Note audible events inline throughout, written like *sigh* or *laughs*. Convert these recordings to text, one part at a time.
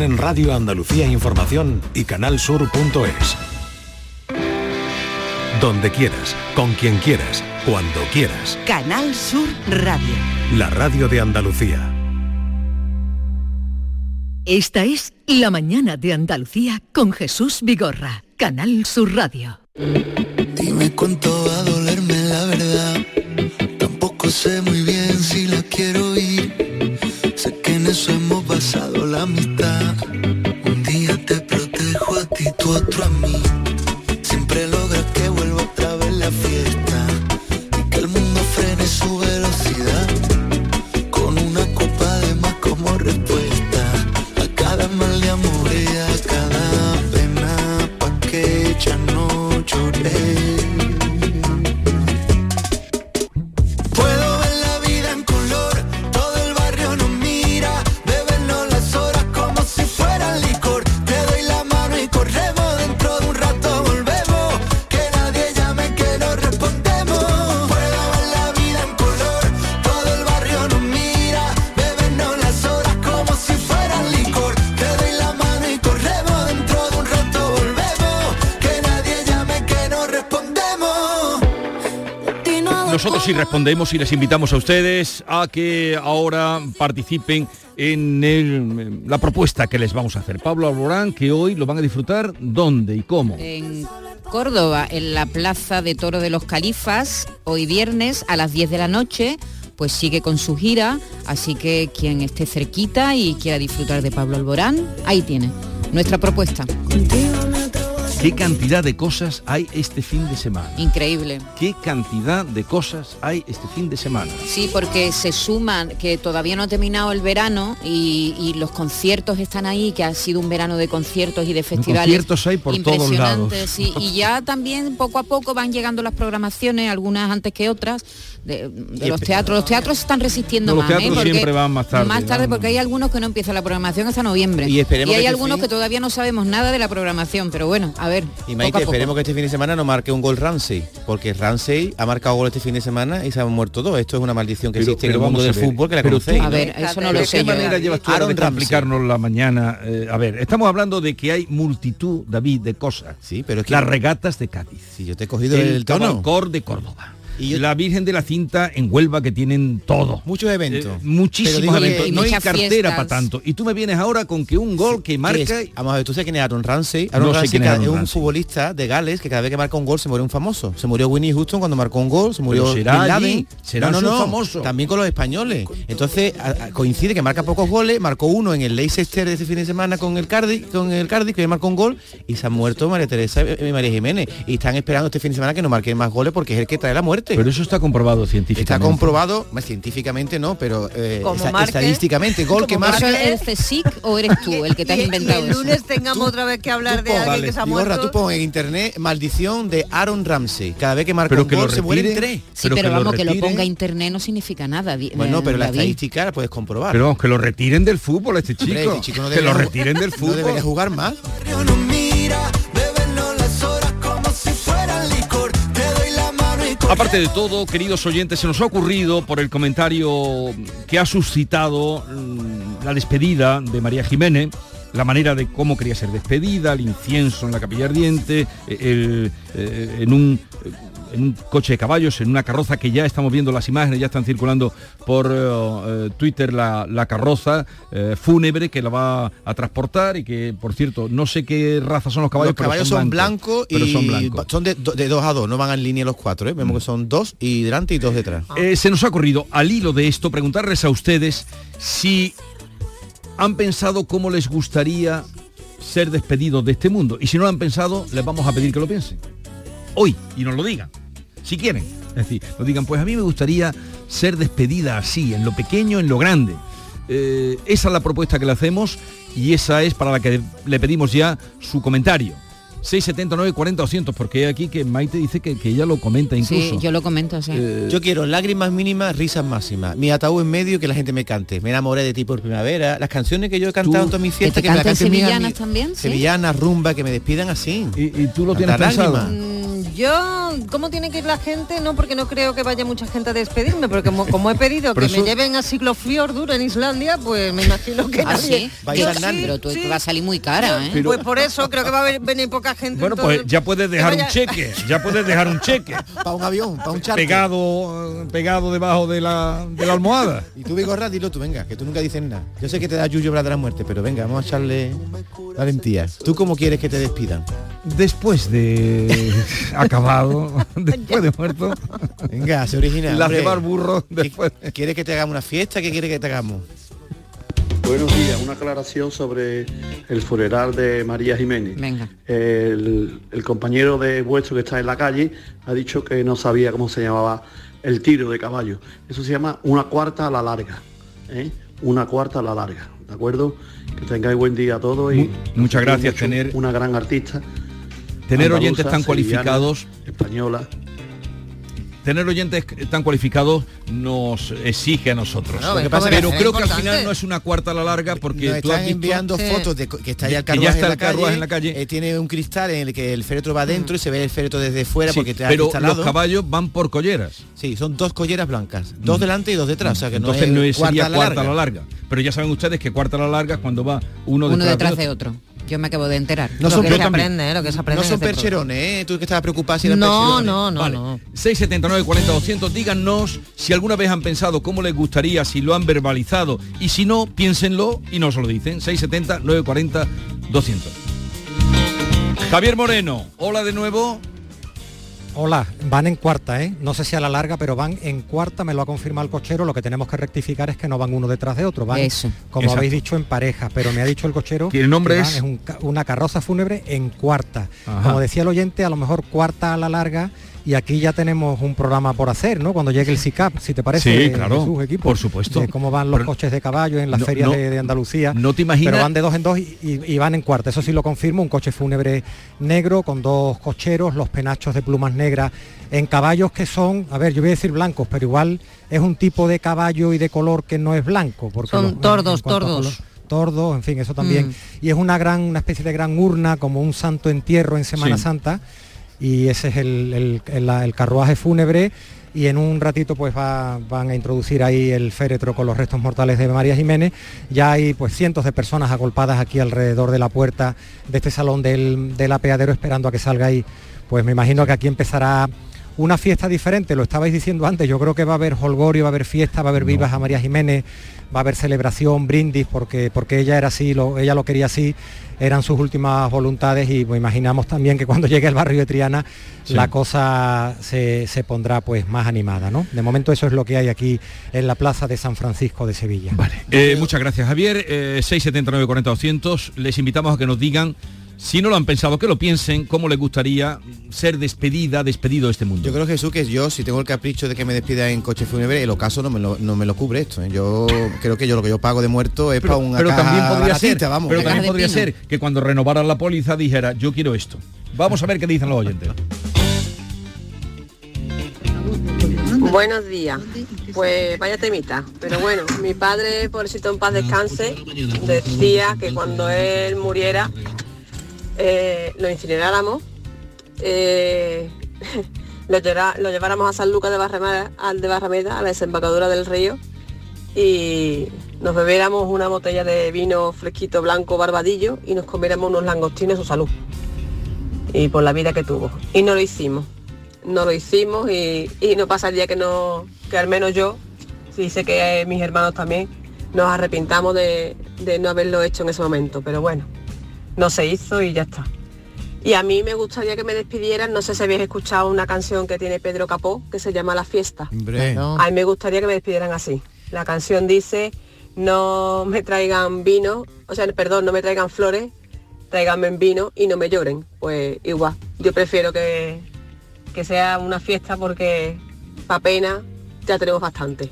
En Radio Andalucía Información y canalsur.es. Donde quieras, con quien quieras, cuando quieras. Canal Sur Radio. La radio de Andalucía. Esta es La mañana de Andalucía con Jesús Vigorra. Canal Sur Radio. Dime cuánto va a dolerme la verdad. Tampoco sé muy bien si la quiero ir. Sé que en eso hemos basado la amistad. Un día te protejo a ti, tú otro a mí. Sí respondemos y les invitamos a ustedes a que ahora participen en el- en la propuesta que les vamos a hacer. Pablo Alborán, que hoy lo van a disfrutar, ¿dónde y cómo? En Córdoba, en la Plaza de Toro de los Califas, hoy viernes a las 10 de la noche, pues sigue con su gira, así que quien esté cerquita y quiera disfrutar de Pablo Alborán, ahí tiene nuestra propuesta. ¿Qué cantidad de cosas hay este fin de semana? Increíble. ¿Qué cantidad de cosas hay este fin de semana? Sí, porque se suman que todavía no ha terminado el verano y, y los conciertos están ahí, que ha sido un verano de conciertos y de festivales. Conciertos hay por todos lados. impresionantes, sí, y ya también poco a poco van llegando las programaciones, algunas antes que otras, de, de Y los teatros. Los teatros están resistiendo No, más, ¿eh? teatros siempre van más tarde, Más tarde porque hay algunos que no empieza la programación hasta noviembre. Y esperemos hay que algunos que todavía no sabemos nada de la programación, pero bueno, a ver. Y Maite, esperemos que este fin de semana no marque un gol Ramsey, porque Ramsey ha marcado gol este fin de semana y se han muerto dos. Esto es una maldición que Pero- existe en el mundo del fútbol que la conocéis. A ver, eso no lo ¿De sé qué yo. manera llevas tú de complicarnos la mañana? Eh, a ver, estamos hablando de que hay multitud, David, de cosas. Sí, pero es que Las regatas de Cádiz. si yo te he cogido el, el tono. De Córdoba. Y yo- la Virgen de la Cinta en Huelva que tienen todo. Muchos eventos. Eh, Pero muchísimos digo eventos. y No hay cartera para tanto. Y tú me vienes ahora con que un gol que ¿Qué marca... es? Vamos a ver, ¿tú sabes quién es Aaron Ramsey? Aaron No sé Ramsey quién es ca- Aaron es un Ramsey. futbolista de Gales que cada vez que marca un gol se muere un famoso. Se murió Winnie Houston cuando marcó un gol, se murió será Bin Laden. allí, será no, no, famoso. También con los españoles. Entonces a- a- coincide que marca pocos goles, marcó uno en el Leicester de este fin de semana con el Cardiff, con el Cardiff que marcó un gol y se ha muerto María Teresa y María Jiménez y están esperando este fin de semana que no marquen más goles porque es el que trae la muerte. Pero eso está comprobado científicamente. Está comprobado, más científicamente no, pero eh, estadísticamente, gol que marca... ¿Eso es el CSIC o eres tú el que te has Y- y inventado el eso? lunes tengamos otra vez que hablar de pon, alguien vale, que se ha muerto. tú pon en internet maldición de Aaron Ramsey. Cada vez que marca Pero un que lo gol se mueren tres. Sí, Pero pero, que lo vamos, que lo ponga internet no significa nada. Bueno, eh, pero la estadística la puedes comprobar. Pero vamos, que lo retiren del fútbol a este chico. Hombre, este chico no que lo retiren del No fútbol. debería jugar más. Aparte de todo, queridos oyentes, se nos ha ocurrido por el comentario que ha suscitado mm, la despedida de María Jiménez, la manera de cómo quería ser despedida, el incienso en la capilla ardiente, el, eh, en un en un coche de caballos, en una carroza que ya estamos viendo las imágenes, ya están circulando por eh, eh, Twitter la, la carroza eh, fúnebre que la va a transportar y que, por cierto, no sé qué raza son los caballos, Los pero caballos son blancos y son blancos. son de, do- de dos a dos, no van en línea los cuatro, ¿eh? Vemos que son dos y delante y dos detrás. Se nos ha ocurrido, al hilo de esto, preguntarles a ustedes si han pensado cómo les gustaría ser despedidos de este mundo. Y si no lo han pensado, les vamos a pedir que lo piensen. Hoy, y nos lo digan, si quieren. Es decir, nos digan, pues a mí me gustaría ser despedida así, en lo pequeño, en lo grande. Eh, esa es la propuesta que le hacemos y esa es para la que le pedimos ya su comentario. 679 40 200 porque hay aquí que Maite dice que, que ella lo comenta incluso. Sí, yo lo comento, sí. Eh, Yo quiero lágrimas mínimas, risas máximas. Mi ataúd en medio que la gente me cante. Me enamoré de ti por primavera. Las canciones que yo he cantado en todas mis ¿Que fiestas, te que, me la canten canten mis sevillanas también? ¿Sí? Sevillanas, rumba, que me despidan así. ¿Y, y tú lo tienes pensado? lágrimas. Mm, Yo, ¿cómo tiene que ir la gente? No, porque no creo que vaya mucha gente a despedirme, porque como, como he pedido que eso- me lleven a Ciclofjordur en Islandia, pues me imagino que ¿Ah, nadie... sí? Yo sí, Pero tú sí. va a salir muy cara, ¿eh? Pero- Pues por eso creo que va a venir poca gente. Bueno, pues ya puedes dejar un cheque, ya puedes dejar un cheque *laughs* Para un avión, para un charter. pegado, pegado debajo de la, de la almohada. Y tú, Vigorra, dilo tú, venga, que tú nunca dices nada. Yo sé que te da yuyo de la muerte, pero venga, vamos a echarle valentía. ¿Tú cómo quieres que te despidan? Después de *laughs* acabado, después de muerto, Venga, se original. la llevar burro ¿Qué- después. ¿Quieres que te hagamos una fiesta? ¿Qué quieres que te hagamos? Buenos días, una aclaración sobre el funeral de María Jiménez. Venga. El, el compañero de vuestro que está en la calle ha dicho que no sabía cómo se llamaba el tiro de caballo. Eso se llama una cuarta a la larga. ¿eh? Una cuarta a la larga, ¿de acuerdo? Que tengáis buen día a todos y Mu- muchas gracias, mucho, tener- una gran artista. Tener andaluza, oyentes tan sevillana, cualificados, Española. Tener oyentes tan cualificados nos exige a nosotros. No, Pero creo que al final no es una cuarta a la larga porque Nos tú has visto- enviando Sí. fotos de que está ya el carruaje, está en, la el carruaje calle, en la calle. eh, tiene un cristal en el que el féretro va dentro y se ve el féretro desde fuera Sí, porque te ha pero instalado. los caballos van por colleras. Sí, son dos colleras blancas, dos delante y dos detrás, o sea que Entonces no no, es sería cuarta a la larga. Pero ya saben ustedes que cuarta a la larga es cuando va uno, Uno detrás, detrás de de otro. Yo me acabo de enterar. No lo son que se aprende, ¿eh? lo que se aprende. No son este percherones, ¿eh? Tú que estabas preocupado si eran No, no, no, Vale. no. 679 40 200 díganos si alguna vez han pensado cómo les gustaría, si lo han verbalizado y si no, piénsenlo y nos lo dicen. 670 940 200. Javier Moreno, hola de nuevo. Hola, van en cuarta, ¿eh? No sé si a la larga, pero van en cuarta, me lo ha confirmado el cochero. Lo que tenemos que rectificar es que no van uno detrás de otro, van, Eso. como Exacto. habéis dicho, en pareja. Pero me ha dicho el cochero ¿Y el nombre que van- es? un una carroza fúnebre en cuarta. Ajá. Como decía el oyente, a lo mejor cuarta a la larga. Y aquí ya tenemos un programa por hacer, ¿no? Cuando llegue el SICAP, si te parece, Sí, claro, de sus equipos, por supuesto. de cómo van los Pero- coches de caballo en las No, ferias no, de, de Andalucía. no te imaginas- Pero van de dos en dos y, y- y van en cuarta. Eso sí lo confirmo, un coche fúnebre negro con dos cocheros, los penachos de plumas negras en caballos que son, a ver, yo voy a decir blancos, pero igual es un tipo de caballo y de color que no es blanco. Porque Son los- tordos, tordos. tordos, en fin, eso también. Mm. Y es una gran, una especie de gran urna, como un santo entierro en Semana Sí. Santa. Y ese es el, el- carruaje fúnebre. Y en un ratito pues va- van a introducir ahí el féretro con los restos mortales de María Jiménez. Ya hay pues cientos de personas agolpadas aquí alrededor de la puerta de este salón del, del apeadero esperando a que salga ahí. Pues me imagino que aquí empezará una fiesta diferente, lo estabais diciendo antes, yo creo que va a haber holgorio, va a haber fiesta, va a haber vivas a María Jiménez, va a haber celebración, brindis, porque, porque ella era así, lo, ella lo quería así, eran sus últimas voluntades y pues, imaginamos también que cuando *laughs* llegue el barrio de Triana Sí. la cosa se, se pondrá pues más animada, ¿no? De momento eso es lo que hay aquí en la plaza de San Francisco de Sevilla. Vale. Eh, muchas gracias, Javier. Eh, 679 40 200. Les invitamos a que nos digan, si no lo han pensado, que lo piensen, cómo les gustaría ser despedida, despedido de este mundo. Yo creo, Jesús, que yo, si tengo el capricho de que me despida en coche fúnebre, el ocaso no me lo, no me lo cubre esto. ¿eh? Yo creo que yo lo que yo pago de muerto es pero, para una pero caja también podría ser, vamos. pero también podría pino. ser que cuando renovaran la póliza dijera, yo quiero esto. Vamos a ver qué dicen los oyentes. Buenos días. Pues vaya temita. Pero bueno, mi padre, pobrecito en paz descanse, decía que cuando él muriera eh, lo incineráramos, eh, *laughs* lo, lleváramos a San Lucas de Barrameda, al de Barrameda, a la desembocadura del río, y nos bebiéramos una botella de vino fresquito blanco barbadillo y nos comiéramos unos langostinos a su salud. Y por la vida que tuvo. Y no lo hicimos no lo hicimos y, no pasa el día que no, que al menos yo, sí sé que eh, mis hermanos también, nos arrepintamos de no haberlo hecho en ese momento, pero bueno, no se hizo y ya está. Y a mí me gustaría que me despidieran, no sé si habéis escuchado una canción que tiene Pedro Capó, que se llama La Fiesta. Hombre, Claro. A mí me gustaría que me despidieran así. La canción dice, no me traigan vino, o sea, perdón, no me traigan flores, tráiganme vino y no me lloren. Pues igual, yo prefiero que, que sea una fiesta porque pa' pena ya tenemos bastante.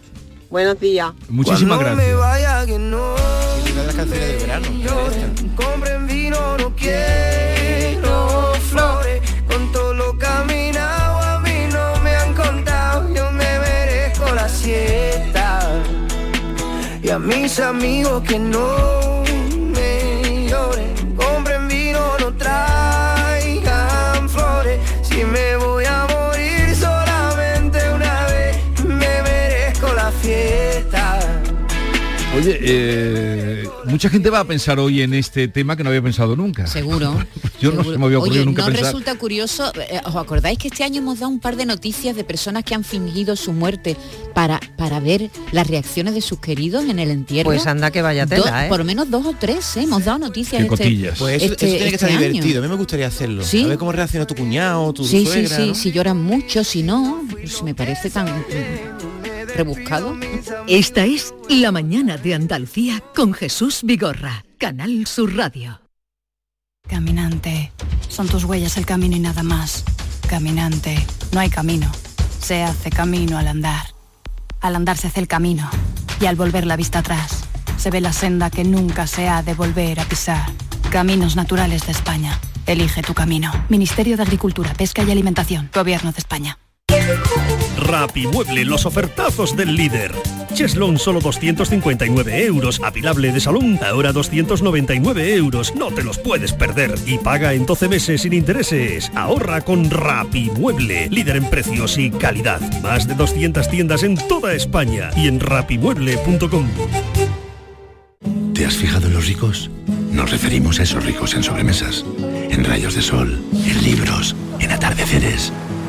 Buenos días. Muchísimas gracias. vaya que no es una de las canciones del verano. esta no quiero flores. Con todo lo caminado a mí no me han contado. Yo me merezco la siesta. Y a mis amigos que no me lloren. Compren vino, no traigan flores. Si me voy a morir solamente una vez, me merezco la fiesta. Oye, eh mucha gente va a pensar hoy en este tema que no había pensado nunca. Seguro. *laughs* Yo no se me había ocurrido Oye, nunca ¿no pensar. resulta curioso? eh, ¿Os acordáis que este año hemos dado un par de noticias de personas que han fingido su muerte para, para ver las reacciones de sus queridos en el entierro? Pues anda que vaya tela, Dos- ¿eh? Por lo menos dos o tres, ¿eh? Hemos dado noticias. Qué este- cotillas. Pues eso, este- eso tiene que este estar año. divertido. A mí me gustaría hacerlo. Sí. A ver cómo reacciona tu cuñado, tu Sí, sí, suegra. sí, ¿no? si lloran mucho, si no, pues me parece tan rebuscado. Esta es La mañana de Andalucía con Jesús Vigorra, Canal Sur Radio. Caminante, son tus huellas el camino y nada más. Caminante, no hay camino. Se hace camino al andar. Al andar se hace el camino y al volver la vista atrás se ve la senda que nunca se ha de volver a pisar. Caminos Naturales de España. Elige tu camino. Ministerio de Agricultura, Pesca y Alimentación. Gobierno de España. Rapimueble, los ofertazos del líder. Cheslon solo 259 euros. Apilable de salón, ahora 299 euros. No te los puedes perder. Y paga en 12 meses sin intereses. Ahorra con Rapimueble, líder en precios y calidad. Más de 200 tiendas en toda España y en rapimueble.com. ¿Te has fijado en los ricos? Nos referimos a esos ricos en sobremesas, en rayos de sol, en libros, en atardeceres.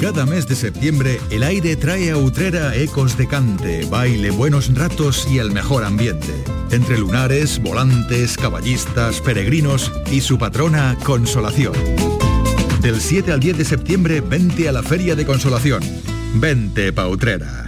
Cada mes de septiembre el aire trae a Utrera ecos de cante, baile, buenos ratos y el mejor ambiente. Entre lunares, volantes, caballistas, peregrinos y su patrona Consolación. Del 7 al 10 de septiembre vente a la Feria de Consolación. Vente pa Utrera.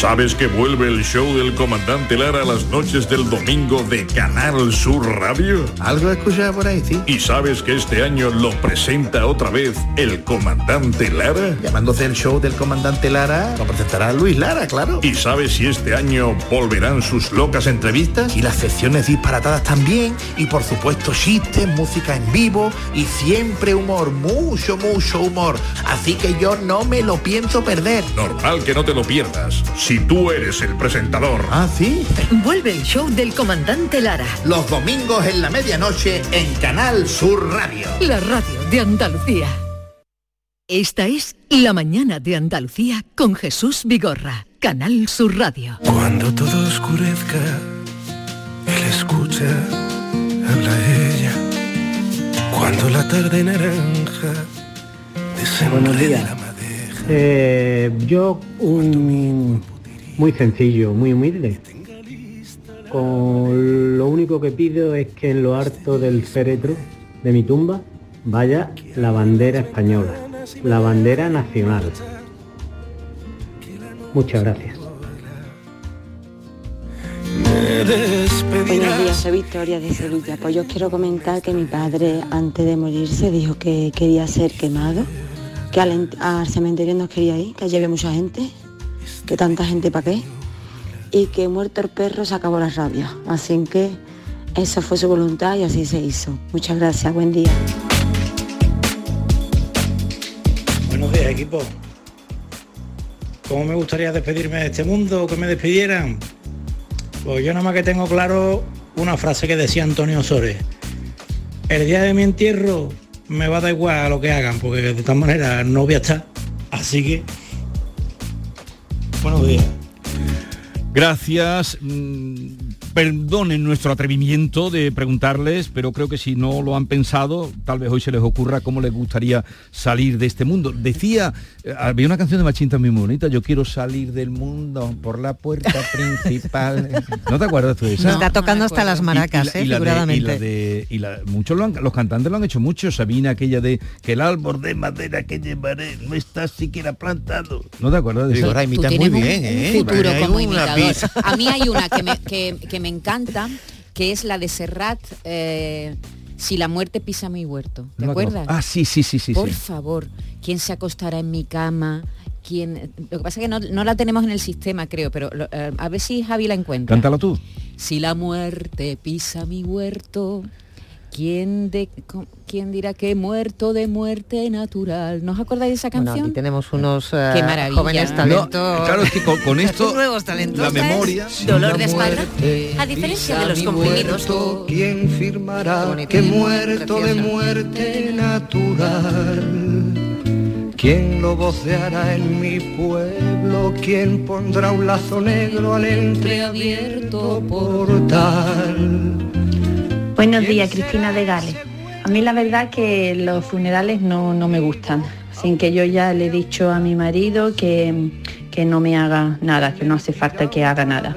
¿Sabes que vuelve el show del comandante Lara a las noches del domingo de Canal Sur Radio? Algo escuchado por ahí, sí. ¿Y sabes que este año lo presenta otra vez el comandante Lara? Llamándose el show del comandante Lara, lo presentará Luis Lara, claro. ¿Y sabes si este año volverán sus locas entrevistas? Y las secciones disparatadas también. Y por supuesto chistes, música en vivo y siempre humor, mucho, mucho humor. Así que yo no me lo pienso perder. Normal que no te lo pierdas. Si tú eres el presentador. Ah, sí. Vuelve el show del comandante Lara. Los domingos en la medianoche en Canal Sur Radio. La radio de Andalucía. Esta es La mañana de Andalucía con Jesús Vigorra, Canal Sur Radio. Cuando todo oscurezca, él escucha, habla ella. Cuando la tarde naranja Buenos días. Eh, yo un muy sencillo, muy humilde. Con lo único que pido es que en lo harto del féretro de mi tumba vaya la bandera española, la bandera nacional. Muchas gracias. Buenos días, soy Victoria de Sevilla. Pues yo quiero comentar que mi padre antes de morirse dijo que quería ser quemado, que al, en- al cementerio no quería ir, que había mucha gente, que tanta gente para qué, y que muerto el perro se acabó la rabia. Así que esa fue su voluntad y así se hizo. Muchas gracias, buen día. Buenos días, equipo. ¿cómo me gustaría despedirme de este mundo que me despidieran? Pues yo nada más que tengo claro una frase que decía Antonio Sores. El día de mi entierro me va a dar igual a lo que hagan, porque de todas maneras no voy a estar. Así que, buenos días. Gracias. Perdonen nuestro atrevimiento de preguntarles, pero creo que si no lo han pensado, tal vez hoy se les ocurra cómo les gustaría salir de este mundo. Decía, eh, había una canción de Machín también muy bonita, yo quiero salir del mundo por la puerta *laughs* principal. ¿No te acuerdas tú de esa? Nos está tocando hasta las maracas, y, eh, la de- figuradamente. y la de- y la- muchos lo han- los cantantes lo han hecho mucho. Sabina aquella de que el árbol de madera que llevaré no está siquiera plantado. ¿No te acuerdas de esa? ahora muy tienes un- bien, un ¿eh? futuro como una imitador. pizza. A mí hay una que me, que, que me encanta, que es la de Serrat, eh, Si la muerte pisa mi huerto. ¿Te No acuerdas? Ah, sí, sí, sí, sí. Por sí. favor, ¿quién se acostará en mi cama? ¿Quién... Lo que pasa es que no, no la tenemos en el sistema, creo, pero lo- eh, a ver si Javi la encuentra. Cántala tú. Si la muerte pisa mi huerto, ¿quién, de, ¿quién dirá que he muerto de muerte natural? ¿No os acordáis de esa Bueno, canción? aquí tenemos unos Qué maravilla. jóvenes No, talentos. claro, es que con, con *laughs* esto Nuevos talentos. la memoria. Dolor de espalda. A diferencia de los comprimidos, ¿Quién firmará bonito. que muerto de muerte natural? ¿Quién lo voceará en mi pueblo? ¿Quién pondrá un lazo negro al entreabierto portal? Buenos días, Cristina de Gales. A mí la verdad que los funerales no, no me gustan. Sin que yo ya le he dicho a mi marido que, que no me haga nada, que no hace falta que haga nada.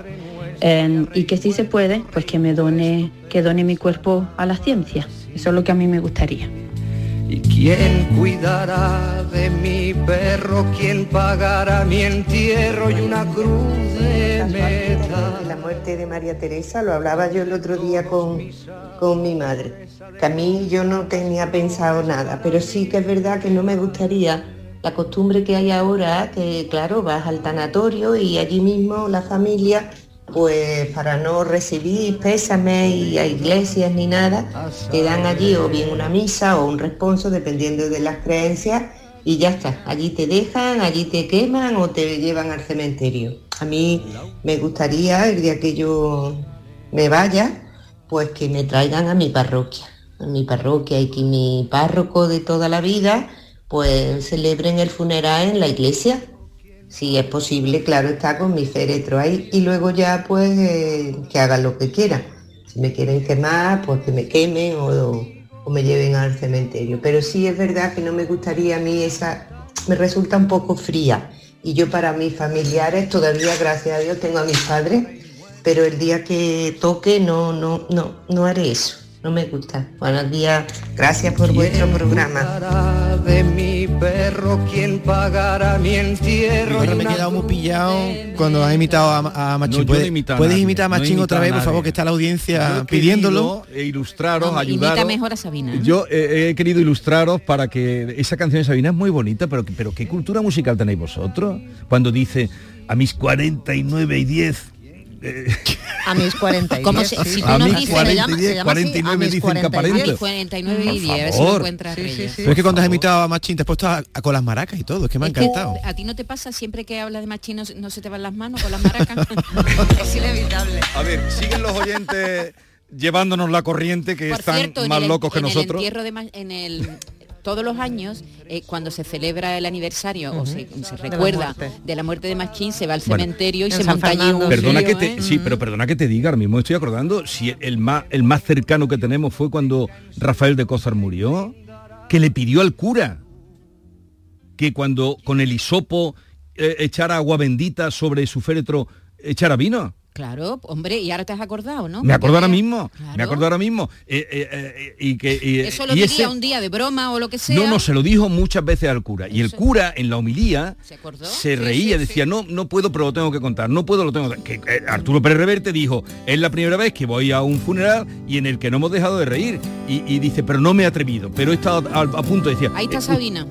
Eh, y que si se puede, pues que me done, que done mi cuerpo a la ciencia. Eso es lo que a mí me gustaría. ¿Y quién cuidará de mi perro? ¿Quién pagará mi entierro y una cruz de metal? La muerte de María Teresa lo hablaba yo el otro día con, con mi madre, que a mí yo no tenía pensado nada, pero sí que es verdad que no me gustaría la costumbre que hay ahora, que claro, vas al tanatorio y allí mismo la familia, pues para no recibir pésame y a iglesias ni nada, te dan allí o bien una misa o un responso, dependiendo de las creencias, y ya está. Allí te dejan, allí te queman o te llevan al cementerio. A mí me gustaría, el día que yo me vaya, pues que me traigan a mi parroquia, a mi parroquia y que mi párroco de toda la vida, pues celebren el funeral en la iglesia. Si es posible, claro, está con mi féretro ahí y luego ya pues eh, que hagan lo que quieran. Si me quieren quemar, pues que me quemen o, o me lleven al cementerio. Pero sí es verdad que no me gustaría a mí esa, me resulta un poco fría. Y yo para mis familiares todavía, gracias a Dios, tengo a mis padres, pero el día que toque no, no, no, no haré eso. No me gusta. Buenos días, gracias por vuestro programa. de mi perro? ¿Quién pagará mi entierro? Ahora y me he quedado muy pillado cuando has imitado a, a Machín. No, ¿Puedes, a puedes imitar a Machín otra vez, por favor, que está la audiencia he pidiéndolo? eh, ilustraros, Vamos, ayudaros. imita mejor a Sabina. Yo eh, he querido ilustraros para que esa canción de Sabina es muy bonita, pero, pero ¿qué cultura musical tenéis vosotros? Cuando dice a mis 49 y 10. Eh, A mis 40 y ¿Cómo 10, se- sí. si tú a no mis dices- 40 se llama- y 10, se llama así, 49 a mis dicen 40 y caparento. 10. 49 y Por 10, a ver si lo favor. encuentras Reyes. Pero es que cuando has imitado a Machín te has puesto a- a- con las maracas y todo, es que me ha que encantado. a ti no te pasa siempre que hablas de machín no, se- no se te van las manos con las maracas. *laughs* Es inevitable. A ver, siguen los oyentes llevándonos la corriente que Por están cierto, en más el- locos que en nosotros. El entierro de en el todos los años, eh, cuando se celebra el aniversario o se, recuerda de la muerte de Machín, se va al Bueno. cementerio y se monta allí un Perdona que te, ¿eh? sí, pero perdona que te diga, ahora mismo estoy acordando si el más el más cercano que tenemos fue cuando Rafael de Cózar murió, que le pidió al cura que cuando con el hisopo eh, echara agua bendita sobre su féretro echara vino. Claro, hombre, y ahora te has acordado, ¿no? Me acuerdo ahora mismo, me acuerdo ahora mismo. Eh, eh, eh, y que Eso lo y diría ese- un día de broma o lo que sea. No, no, se lo dijo muchas veces al cura. Y el cura en la homilía ¿Se reía, sí, decía, no, no puedo, pero lo tengo que contar, no puedo, lo tengo que eh, Arturo Pérez Reverte dijo, es la primera vez que voy a un funeral y en el que no hemos dejado de reír. Y, y dice, pero no me he atrevido, pero he estado a, a punto, decía. Ahí está eh, Sabina.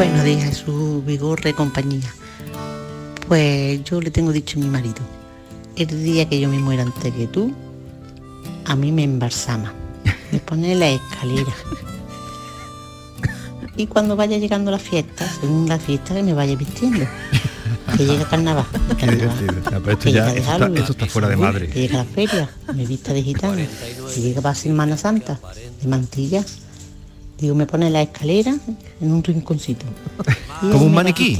Buenos días, Jesús Vigorre compañía. Pues yo le tengo dicho a mi marido, el día que yo me muera antes que tú, a mí me embalsama. Me pone en la escalera. y cuando vaya llegando la fiesta, según la fiesta que me vaya vistiendo. Que llega carnaval. Pero esto Que ya llega de esto está, fuera de Uy, madre. Que llega la feria, me vista de gitano. Que llega para Semana Santa, de mantilla. Digo, me pone la escalera en un rinconcito. *laughs* ¿Como un maniquí?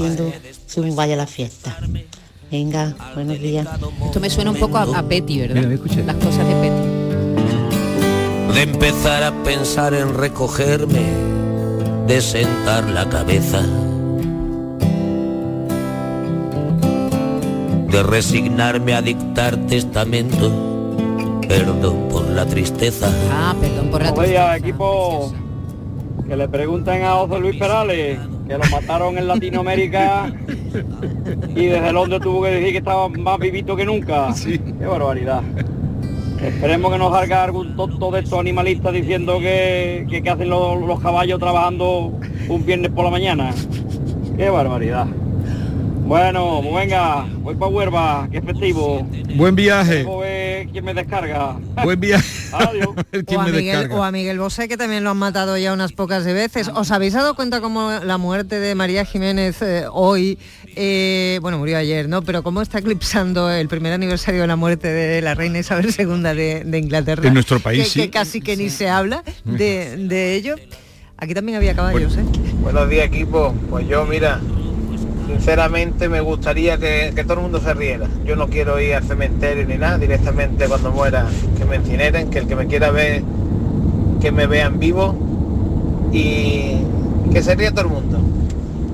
Según vaya la fiesta. Venga, buenos días. Esto me suena un poco a, a Petty, ¿verdad? Mira. Las cosas de Petty. de empezar a pensar en recogerme, de sentar la cabeza, de resignarme a dictar testamento, perdón por la tristeza. Ah, perdón por la Buenos días, equipo. Que le pregunten a José Luis Perales, que lo mataron en Latinoamérica y desde Londres tuvo que decir que estaba más vivito que nunca. Qué barbaridad. Esperemos que nos salga algún tonto de estos animalistas diciendo que, que, que hacen los, los caballos trabajando un viernes por la mañana. Qué barbaridad. Bueno, pues venga, voy para Huerva, que es festivo. Buen viaje. Quién me descarga. Buen viaje. Adiós. *laughs* O a, Miguel, o a Miguel Bosé, que también lo han matado ya unas pocas de veces. ¿Os habéis dado cuenta cómo la muerte de María Jiménez eh, hoy, eh, bueno, murió ayer, ¿no? Pero cómo está eclipsando el primer aniversario de la muerte de la reina Isabel II de, de Inglaterra? En nuestro país, que, sí. que casi que ni se habla de, de ello. Aquí también había caballos, ¿eh? Buenos días equipo, pues yo mira, sinceramente me gustaría que, que todo el mundo se riera. Yo no quiero ir al cementerio ni nada, directamente cuando muera que me incineren, que el que me quiera ver, que me vean vivo y que se ría todo el mundo.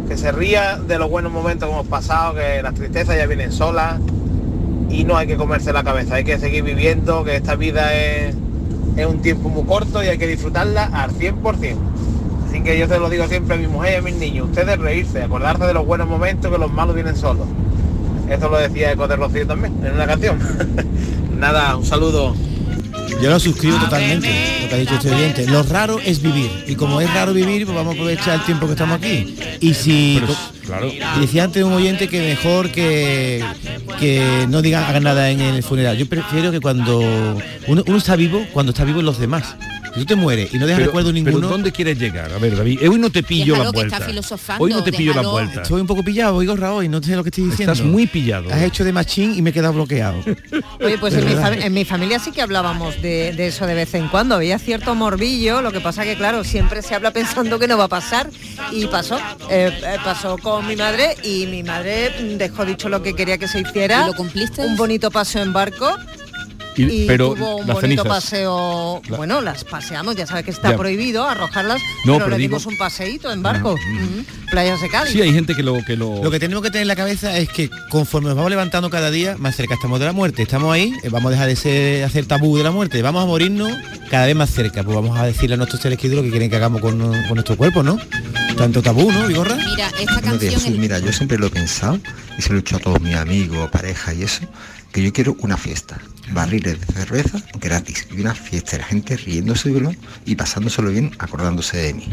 Que se ría de los buenos momentos que hemos pasado, que las tristezas ya vienen solas y no hay que comerse la cabeza, hay que seguir viviendo, que esta vida es, es un tiempo muy corto y hay que disfrutarla al 100%. Así que yo te lo digo siempre a mi mujer y a mis niños, ustedes reírse, acordarse de los buenos momentos que los malos vienen solos. Eso lo decía Eco de Rocío también, en una canción. *laughs* Nada, un saludo. Yo lo suscribo totalmente, lo que ha dicho este oyente. Lo raro es vivir. Y como es raro vivir, pues vamos a aprovechar el tiempo que estamos aquí. Y si claro. decía antes un oyente que mejor que, que no digan hagan nada en el funeral. Yo prefiero que cuando uno, uno está vivo, cuando está vivo en los demás. Si tú te mueres y no dejas Pero- recuerdo pero ninguno. ¿dónde quieres llegar? A ver, David, hoy no te pillo Déjalo la que está vuelta. filosofando, Hoy no te pillo la vuelta. Estoy un poco pillado, oigo hoy, no sé lo que estoy diciendo. Estás muy pillado. Has hecho de machín y me he quedado bloqueado. *laughs* Oye, pues en mi, en familia sí que hablábamos de, de eso de vez en cuando. Había cierto morbillo, lo que pasa que, claro, siempre se habla pensando que no va a pasar. Y pasó. Eh, eh, pasó con mi madre y mi madre dejó dicho lo que quería que se hiciera. ¿Y lo cumpliste? Un bonito paseo en barco. Y- Y, pero tuvo un las bonito cenizas. paseo, La- bueno, las paseamos, ya sabes que está Ya. prohibido arrojarlas, No, pero, pero le digo- dimos un paseíto en barco. Ujú. Playas de Cádiz. Sí, hay gente que lo que lo. Lo que tenemos que tener en la cabeza es que conforme nos vamos levantando cada día, más cerca estamos de la muerte. Estamos ahí, eh, vamos a dejar de ser, hacer tabú de la muerte, vamos a morirnos cada vez más cerca. Pues vamos a decirle a nuestros seres queridos lo que quieren que hagamos con, con nuestro cuerpo, ¿no? Tanto tabú, ¿no, Vigorra? Mira, esta canción... El- Mira, yo siempre lo he pensado y se lo he dicho a todos mis amigos, pareja y eso, que yo quiero una fiesta, barriles de cerveza gratis y una fiesta, la gente riéndoselo y pasándoselo bien, acordándose de mí.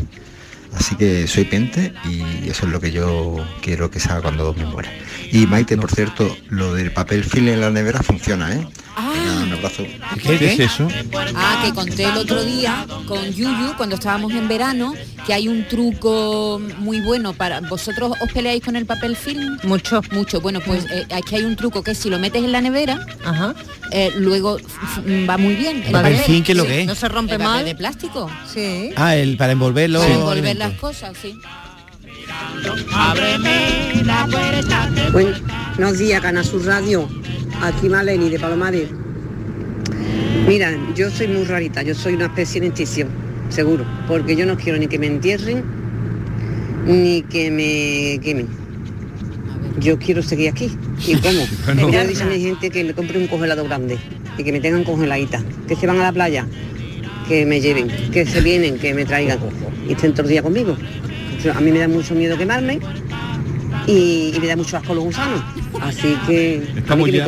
Así que soy pente y eso es lo que yo quiero que se haga cuando me muera. Y Maite, por cierto, lo del papel film en la nevera funciona, ¿eh? Venga, un abrazo. ¿Qué, es eso? Ah, que conté el otro día con Yuyu, cuando estábamos en verano, que hay un truco muy bueno para... ¿Vosotros os peleáis con el papel film? Mucho. Mucho. Bueno, pues eh, aquí hay un truco que si lo metes en la nevera, Ajá. eh, luego va muy bien. ¿Papel film qué es lo que es? No se rompe El papel mal. de plástico. Sí. Ah, el para envolverlo. Para envolver las cosas, sí. Buenos días, Canasur Radio. Aquí Maleni de Palomares. Mira, yo soy muy rarita, yo soy una especie en extinción, seguro, porque yo no quiero ni que me entierren ni que me quemen. Yo quiero seguir aquí. ¿Y *laughs* cómo? Bueno. He dicho a mi gente que me compre un congelador grande y que me tengan congeladita, que se van a la playa, que me lleven, que se vienen, que me traigan y estén todo el día conmigo. A mí me da mucho miedo quemarme y, y me da mucho asco los gusanos. Así que Estamos que ya-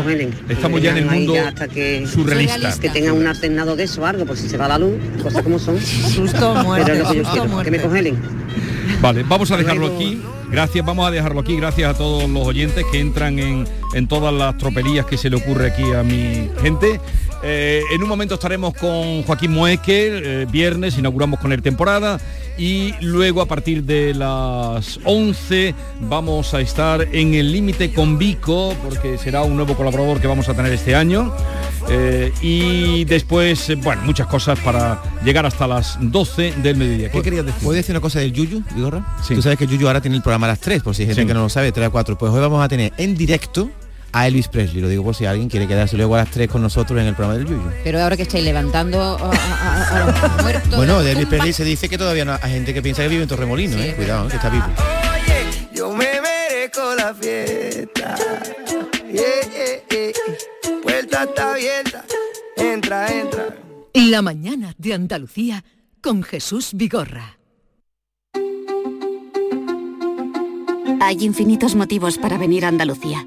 estamos ya en el mundo ya hasta que, surrealista. Que tengan un alternado de eso algo, por si se va la luz, cosas como son. Susto, muerte, Pero es lo que yo susto, quiero, muerte. que me congelen. Vale, vamos a dejarlo Luego- aquí. Gracias, vamos a dejarlo aquí. Gracias a todos los oyentes que entran en, en todas las tropelías que se le ocurre aquí a mi gente. Eh, en un momento estaremos con Joaquín Moeque, eh, viernes, inauguramos con él temporada. Y luego a partir de las 11 vamos a estar en el límite con Vico, porque será un nuevo colaborador que vamos a tener este año. Eh, y después, eh, bueno, muchas cosas para llegar hasta las 12 del mediodía. ¿Qué querías decir? ¿Puedes decir una cosa del Yuyu, Vigorra? Sí. Tú sabes que Yuyu ahora tiene el programa a las 3, por si hay gente Sí. que no lo sabe, 3 a 4. Pues hoy vamos a tener en directo a Elvis Presley. Lo digo por si alguien quiere quedarse luego a las 3 con nosotros en el programa del Yuyu. Pero ahora que estáis levantando a, a- a los muertos. Bueno, de Elvis Presley se dice que todavía no, hay gente que piensa que vive en Torremolino, eh. Cuidado, que está vivo. Yo me merezco la fiesta. Yeah, yeah, yeah. Puerta está abierta. Entra, entra. La mañana de Andalucía con Jesús Vigorra. Hay infinitos motivos para venir a Andalucía,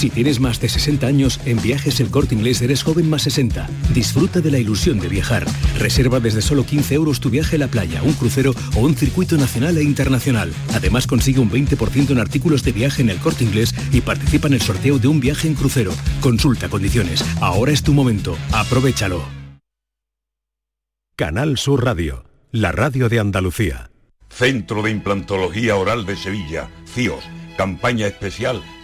Si tienes más de 60 años, en Viajes El Corte Inglés eres joven más 60. Disfruta de la ilusión de viajar. Reserva desde solo 15 euros tu viaje a la playa, un crucero o un circuito nacional e internacional. Además consigue un 20% en artículos de viaje en El Corte Inglés y participa en el sorteo de un viaje en crucero. Consulta condiciones. Ahora es tu momento. Aprovechalo. Canal Sur Radio, la radio de Andalucía. Centro de Implantología Oral de Sevilla, CIOS, campaña especial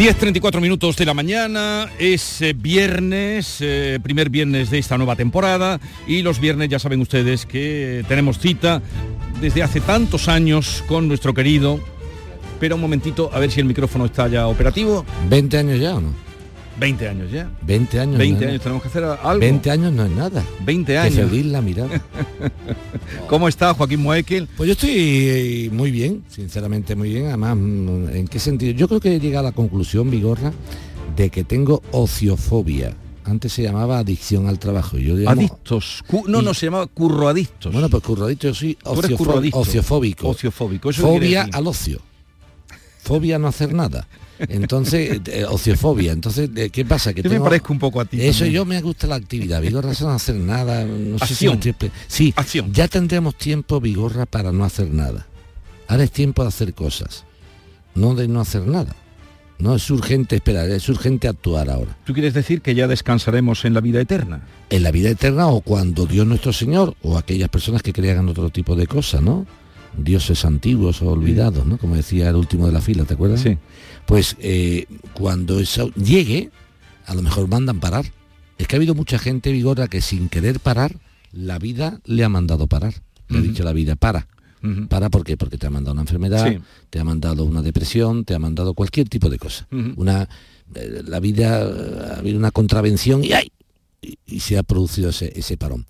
10.34 minutos de la mañana, es eh, viernes, eh, primer viernes de esta nueva temporada y los viernes ya saben ustedes que tenemos cita desde hace tantos años con nuestro querido, pero un momentito, a ver si el micrófono está ya operativo. 20 años ya o no? 20 años ya. 20 años. 20 no es años, tenemos que hacer algo. 20 años no es nada. 20 Que años. febril la mirada. *laughs* ¿Cómo está Joaquín Moekel? Pues yo estoy eh, muy bien, sinceramente muy bien. Además, mm, ¿en qué sentido? Yo creo que he llegado a la conclusión, Vigorra, de que tengo ociofobia. Antes se llamaba adicción al trabajo. Yo llamo- Adictos. Cu- no, Y- no, se llamaba curroadictos. Bueno, pues curroadicto yo soy curroadicto. ociofóbico. Ociofóbico, ¿eso Fobia al ocio. Fobia a no hacer nada. Entonces, eh, ociofobia. Entonces, ¿qué pasa? Que Yo me parezco un poco a ti Eso también. yo me gusta la actividad. Vigorra no hacer nada. No sé si Acción. estoy expli- sí, ya tendremos tiempo, Vigorra, para no hacer nada. Ahora es tiempo de hacer cosas. No de no hacer nada. No es urgente esperar, es urgente actuar ahora. ¿Tú quieres decir que ya descansaremos en la vida eterna? En la vida eterna o cuando Dios nuestro Señor o aquellas personas que crean otro tipo de cosas, ¿no? Dioses antiguos o olvidados, ¿no? Como decía el último de la fila, ¿te acuerdas? Sí. Pues eh, cuando eso llegue, a lo mejor mandan parar. Es que ha habido mucha gente, Vigora, que sin querer parar, la vida le ha mandado parar. Le ha Ujú. dicho la vida, para. Para ¿por qué? porque te ha mandado una enfermedad, Sí. te ha mandado una depresión, te ha mandado cualquier tipo de cosa. Una eh, la vida ha habido una contravención y ¡ay! y, y se ha producido ese, ese parón.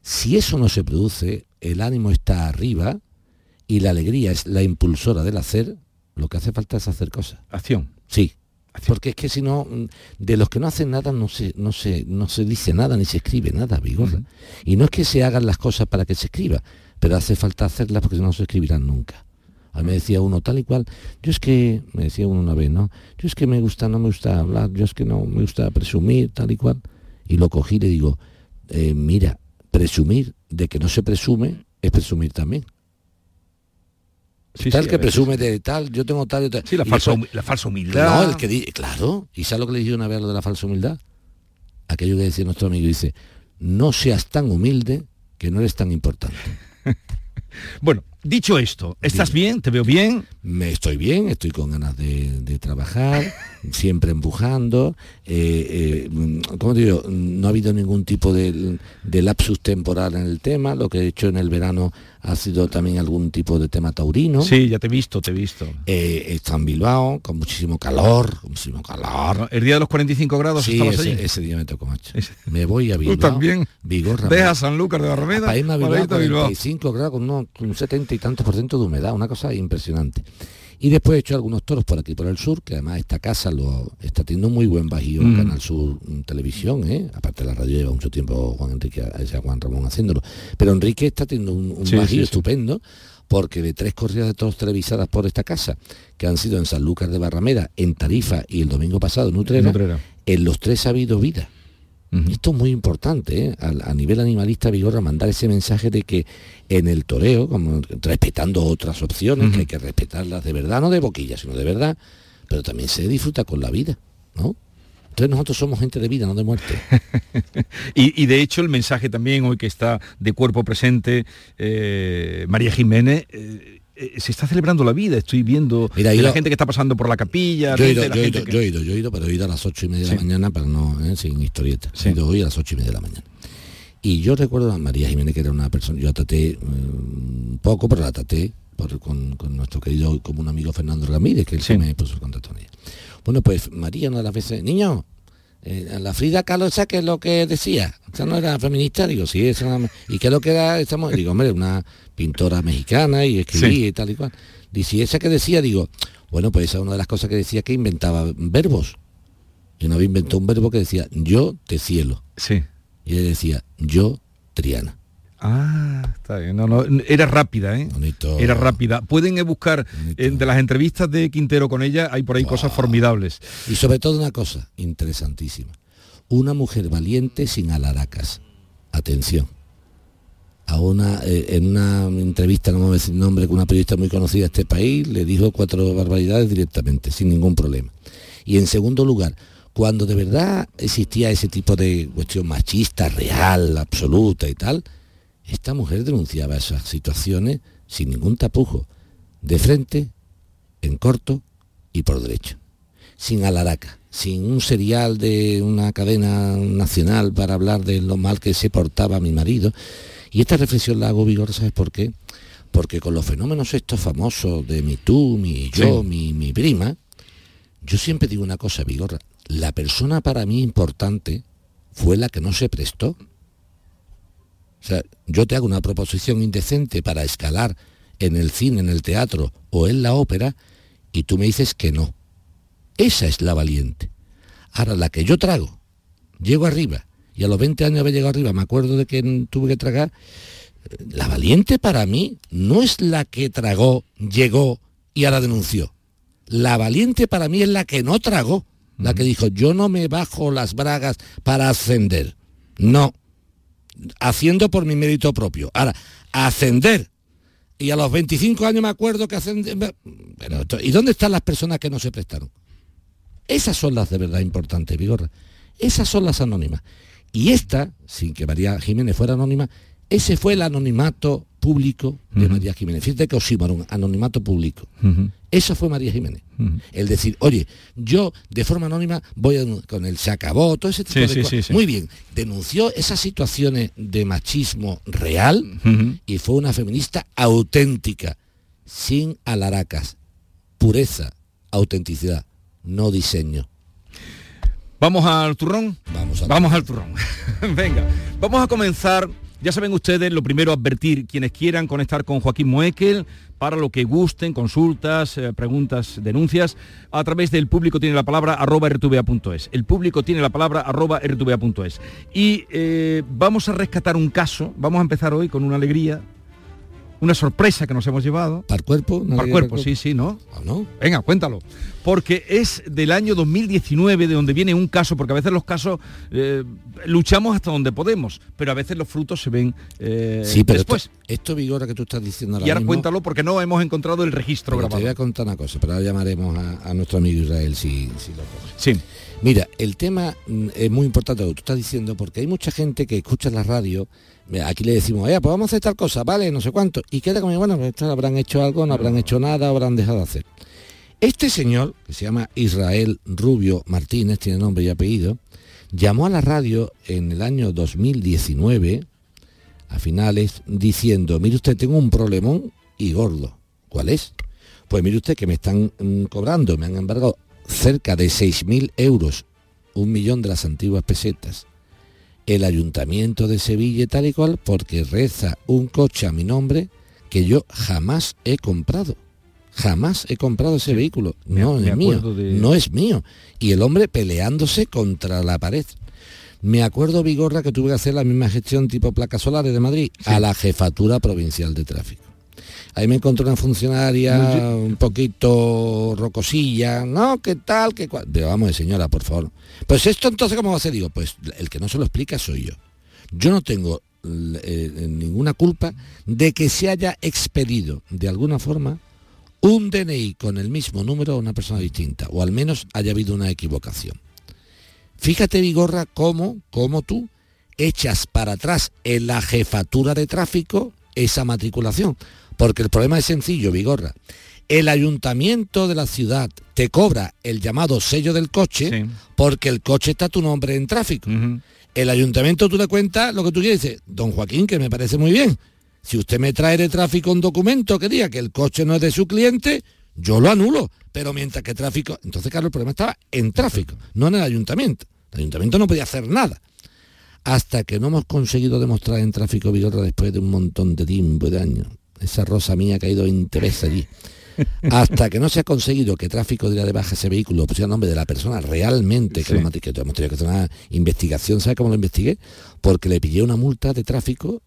Si eso no se produce, el ánimo está arriba y la alegría es la impulsora del hacer, lo que hace falta es hacer cosas. Acción. Sí. Porque es que si no, mm, de los que no hacen nada no se, no se, no se dice nada ni se escribe nada, Vigorra. Y no es que se hagan las cosas para que se escriba, pero hace falta hacerlas porque no se escribirán nunca. A mí me decía uno tal y cual, yo es que, me decía uno una vez, ¿no? Yo es que me gusta, no me gusta hablar, yo es que no me gusta presumir, tal y cual. Y lo cogí y le digo, eh, mira, presumir de que no se presume es presumir también. Sí, tal sí, que presume de tal, yo tengo tal y tal. Sí, la falsa, después- humi- la falsa humildad. no, el que di- claro. ¿Y sabes lo que le dije una vez a lo de la falsa humildad? Aquello que decía nuestro amigo, dice, no seas tan humilde que no eres tan importante. *laughs* Bueno, dicho esto, ¿estás bien? ¿Te veo bien? Me estoy bien, estoy con ganas de, de trabajar, *laughs* siempre empujando. eh, eh, ¿Cómo te digo? No ha habido ningún tipo de, de lapsus temporal en el tema. Lo que he hecho en el verano ha sido también algún tipo de tema taurino. Sí, ya te he visto, te he visto. Eh, en Bilbao, con muchísimo calor, con muchísimo calor. El día de los 45 grados Sí, estabas ese, allí. ese día me tocó, macho. Me voy a Tú Bilbao. también. Vigorra. Ves me- a Sanlúcar de Barrameda. para irme a Bilbao, para irte a Bilbao. 45 grados un 70 y tantos por ciento de humedad, una cosa impresionante. Y después he hecho algunos toros por aquí por el sur, que además esta casa lo está teniendo muy buen bajío Mm. Canal Sur mm, Televisión, ¿eh? aparte la radio lleva mucho tiempo Juan Enrique, o sea, Juan Ramón haciéndolo. Pero Enrique está teniendo un, un Sí, bajío sí, sí. estupendo porque de tres corridas de toros televisadas por esta casa, que han sido en Sanlúcar de Barrameda, en Tarifa y el domingo pasado en Utrera, En Utrera. en los tres ha habido vida. Esto es muy importante, ¿eh? a, a nivel animalista, Vigorra, mandar ese mensaje de que en el toreo, como respetando otras opciones, que hay que respetarlas de verdad, no de boquilla, sino de verdad, pero también se disfruta con la vida, ¿no? Entonces nosotros somos gente de vida, no de muerte. *laughs* Y, y de hecho el mensaje también hoy que está de cuerpo presente eh, María Jiménez, eh, eh, se está celebrando la vida, estoy viendo Mira, de la gente que está pasando por la capilla, Yo he ido, yo he ido, que- yo he ido, yo he ido, pero he ido a las ocho y media de Sí. la mañana, pero no, ¿eh? sin historieta. He ido hoy a las ocho y media de la mañana. Y yo recuerdo a María Jiménez, que era una persona, yo la traté eh, un poco, pero la traté por- con, con nuestro querido como un amigo Fernando Ramírez, que él sí me puso el contacto con ella. Bueno, pues María una de las veces, niño, eh, la Frida Kahlo esa que es lo que decía, esa no era feminista, digo, sí, esa era- y qué es lo que era, esa mujer? digo, hombre, una pintora mexicana y escribía Sí. y tal y cual. Dice, ¿y esa que decía? Digo, bueno, pues esa es una de las cosas que decía que inventaba verbos. Y una vez inventó un verbo que decía, yo te cielo. Sí. Y ella decía, yo Triana. Ah, está bien. No, no, era rápida, ¿eh? Era rápida. Pueden eh, buscar eh, de las entrevistas de Quintero con ella, hay por ahí cosas formidables. Y sobre todo una cosa interesantísima. Una mujer valiente sin alaracas. Atención. A una, eh, en una entrevista, no me voy a decir nombre, con una periodista muy conocida de este país, le dijo cuatro barbaridades directamente, sin ningún problema. Y en segundo lugar, cuando de verdad existía ese tipo de cuestión machista, real, absoluta y tal, esta mujer denunciaba esas situaciones sin ningún tapujo, de frente, en corto y por derecho sin alaraca, sin un serial de una cadena nacional para hablar de lo mal que se portaba mi marido. Y esta reflexión la hago vigor, ¿sabes por qué? Porque con los fenómenos estos famosos de mi tú, mi yo, Sí. mi, mi prima, yo siempre digo una cosa, Vigorra, la persona para mí importante fue la que no se prestó. O sea, yo te hago una proposición indecente para escalar en el cine, en el teatro o en la ópera y tú me dices que no. Esa es la valiente. Ahora, la que yo trago, llego arriba, y a los 20 años haber llegado arriba, me acuerdo de que tuve que tragar, eh, la valiente para mí no es la que tragó, llegó y ahora denunció. La valiente para mí es la que no tragó, la que dijo, yo no me bajo las bragas para ascender. No, haciendo por mi mérito propio. Ahora, ascender. Y a los 25 años me acuerdo que ascender... Esto- ¿Y dónde están las personas que no se prestaron? Esas son las de verdad importantes, Vigorra. Esas son las anónimas. Y esta, sin que María Jiménez fuera anónima, ese fue el anonimato público de María Jiménez. Fíjate que un anonimato público. Eso fue María Jiménez. El decir, oye, yo de forma anónima voy a, con el se acabó, todo ese tipo de Sí, cosas. sí, sí. Muy bien. Denunció esas situaciones de machismo real y fue una feminista auténtica, sin alaracas. Pureza, autenticidad, no diseño. ¿Vamos al turrón? Vamos al, Vamos al turrón. *laughs* Venga, vamos a comenzar. Ya saben ustedes, lo primero advertir quienes quieran conectar con Joaquín Moekel para lo que gusten, consultas, eh, preguntas, denuncias, a través del público tiene la palabra arroba rtva.es. El público tiene la palabra arroba rtva.es. Y eh, vamos a rescatar un caso, vamos a empezar hoy con una alegría, una sorpresa que nos hemos llevado. ¿Para el cuerpo? ¿Una Para alegría cuerpo, para sí, sí, ¿no? no? Venga, cuéntalo. Porque es del año 2019 de donde viene un caso, porque a veces los casos eh, luchamos hasta donde podemos, pero a veces los frutos se ven eh, Sí, pero después. esto, esto Vigora que tú estás diciendo ahora y ahora mismo, cuéntalo porque no hemos encontrado el registro pero te voy grabado. a contar una cosa, pero ahora llamaremos a, a nuestro amigo Israel si, si lo coge. Sí. Mira, el tema mm, es muy importante lo que tú estás diciendo porque hay mucha gente que escucha la radio, mira, aquí le decimos, pues vamos a hacer tal cosa, vale, no sé cuánto, y queda como, bueno, pues habrán hecho algo, no habrán hecho nada, habrán dejado de hacer. Este señor, que se llama Israel Rubio Martínez, tiene nombre y apellido, llamó a la radio en el año 2019, a finales, diciendo, mire usted, tengo un problemón y gordo. ¿Cuál es? Pues mire usted que me están mm, cobrando, me han embargado cerca de 6.000 euros, un millón de las antiguas pesetas, el ayuntamiento de Sevilla tal y cual, porque reza un coche a mi nombre que yo jamás he comprado. Jamás he comprado ese vehículo. No me es mío. de- No es mío. Y el hombre peleándose contra la pared. Me acuerdo, Vigorra, que tuve que hacer la misma gestión tipo placas solares de Madrid a la jefatura provincial de tráfico. Ahí me encontré una funcionaria un poquito rocosilla, no, ¿qué tal? ¿Qué cual? Digo, vamos, señora, por favor. Pues esto entonces, ¿cómo va a ser? Digo, pues el que no se lo explica soy yo. Yo no tengo eh, ninguna culpa de que se haya expedido de alguna forma un DNI con el mismo número a una persona distinta, o al menos haya habido una equivocación. Fíjate, Vigorra, cómo, cómo tú echas para atrás en la jefatura de tráfico esa matriculación. Porque el problema es sencillo, Vigorra. El ayuntamiento de la ciudad te cobra el llamado sello del coche porque el coche está a tu nombre en tráfico. El ayuntamiento tú le cuentas lo que tú quieres. Dice, don Joaquín, que me parece muy bien. Si usted me trae de tráfico un documento que diga que el coche no es de su cliente, yo lo anulo. Pero mientras que tráfico... Entonces, claro, el problema estaba en tráfico, no en el ayuntamiento. El ayuntamiento no podía hacer nada. Hasta que no hemos conseguido demostrar en tráfico Vigorra después de un montón de tiempo y de años. Esa rosa mía ha caído interés allí. *laughs* Hasta que no se ha conseguido que tráfico diera de baja ese vehículo, pusiera el nombre de la persona realmente que lo matriculó. Hemos tenido que hacer una investigación. ¿Sabe cómo lo investigué? Porque le pillé una multa de tráfico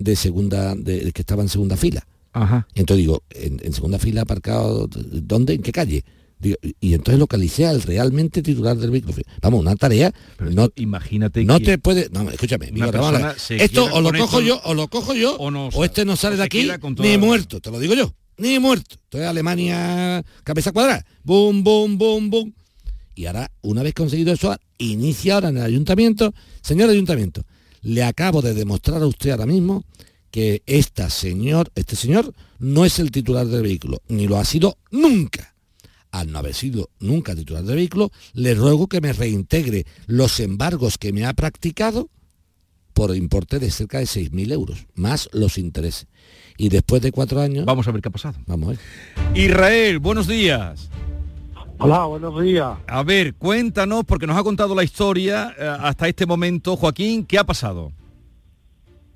de segunda, de, que estaba en segunda fila. Ajá. Entonces digo, en, en segunda fila aparcado, ¿dónde? ¿En qué calle? Digo, y entonces localicé al realmente titular del vehículo. Vamos, una tarea. no, imagínate No te puede. No, escúchame. se Esto o lo cojo esto- yo, o lo cojo yo, o no, o este no sale de aquí ni muerto, te lo digo yo. Ni muerto. Entonces Alemania, cabeza cuadrada. Boom, boom, boom, boom. Y ahora, una vez conseguido eso, inicia ahora en el ayuntamiento. Señor ayuntamiento, le acabo de demostrar a usted ahora mismo que esta señor, este señor no es el titular del vehículo, ni lo ha sido nunca. Al no haber sido nunca titular del vehículo, le ruego que me reintegre los embargos que me ha practicado por importe de cerca de 6.000 euros, más los intereses. Y después de cuatro años... Vamos a ver qué ha pasado. Vamos a ver. Israel, buenos días. Hola, buenos días. A ver, cuéntanos, porque nos ha contado la historia eh, hasta este momento. Joaquín, ¿qué ha pasado?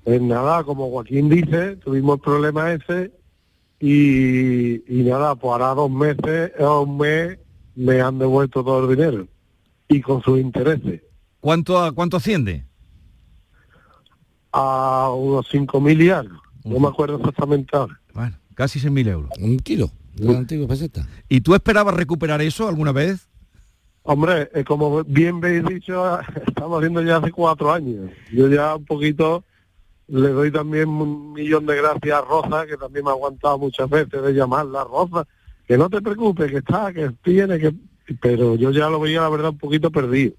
Pues nada, como Joaquín dice, tuvimos el problema ese y, y nada, pues ahora dos meses o un mes me han devuelto todo el dinero y con sus intereses ¿Cuánto, a- cuánto asciende? a unos cinco mil y algo. No me acuerdo exactamente ahora. Bueno, casi 6.000 euros. Un kilo la antigua peseta. ¿Y tú esperabas recuperar eso alguna vez? Hombre, eh, como bien veis dicho, *laughs* estamos haciendo ya hace cuatro años. Yo ya un poquito le doy también un millón de gracias a Rosa, que también me ha aguantado muchas veces de llamarla Rosa. Que no te preocupes, que está, que tiene, que... pero yo ya lo veía la verdad un poquito perdido.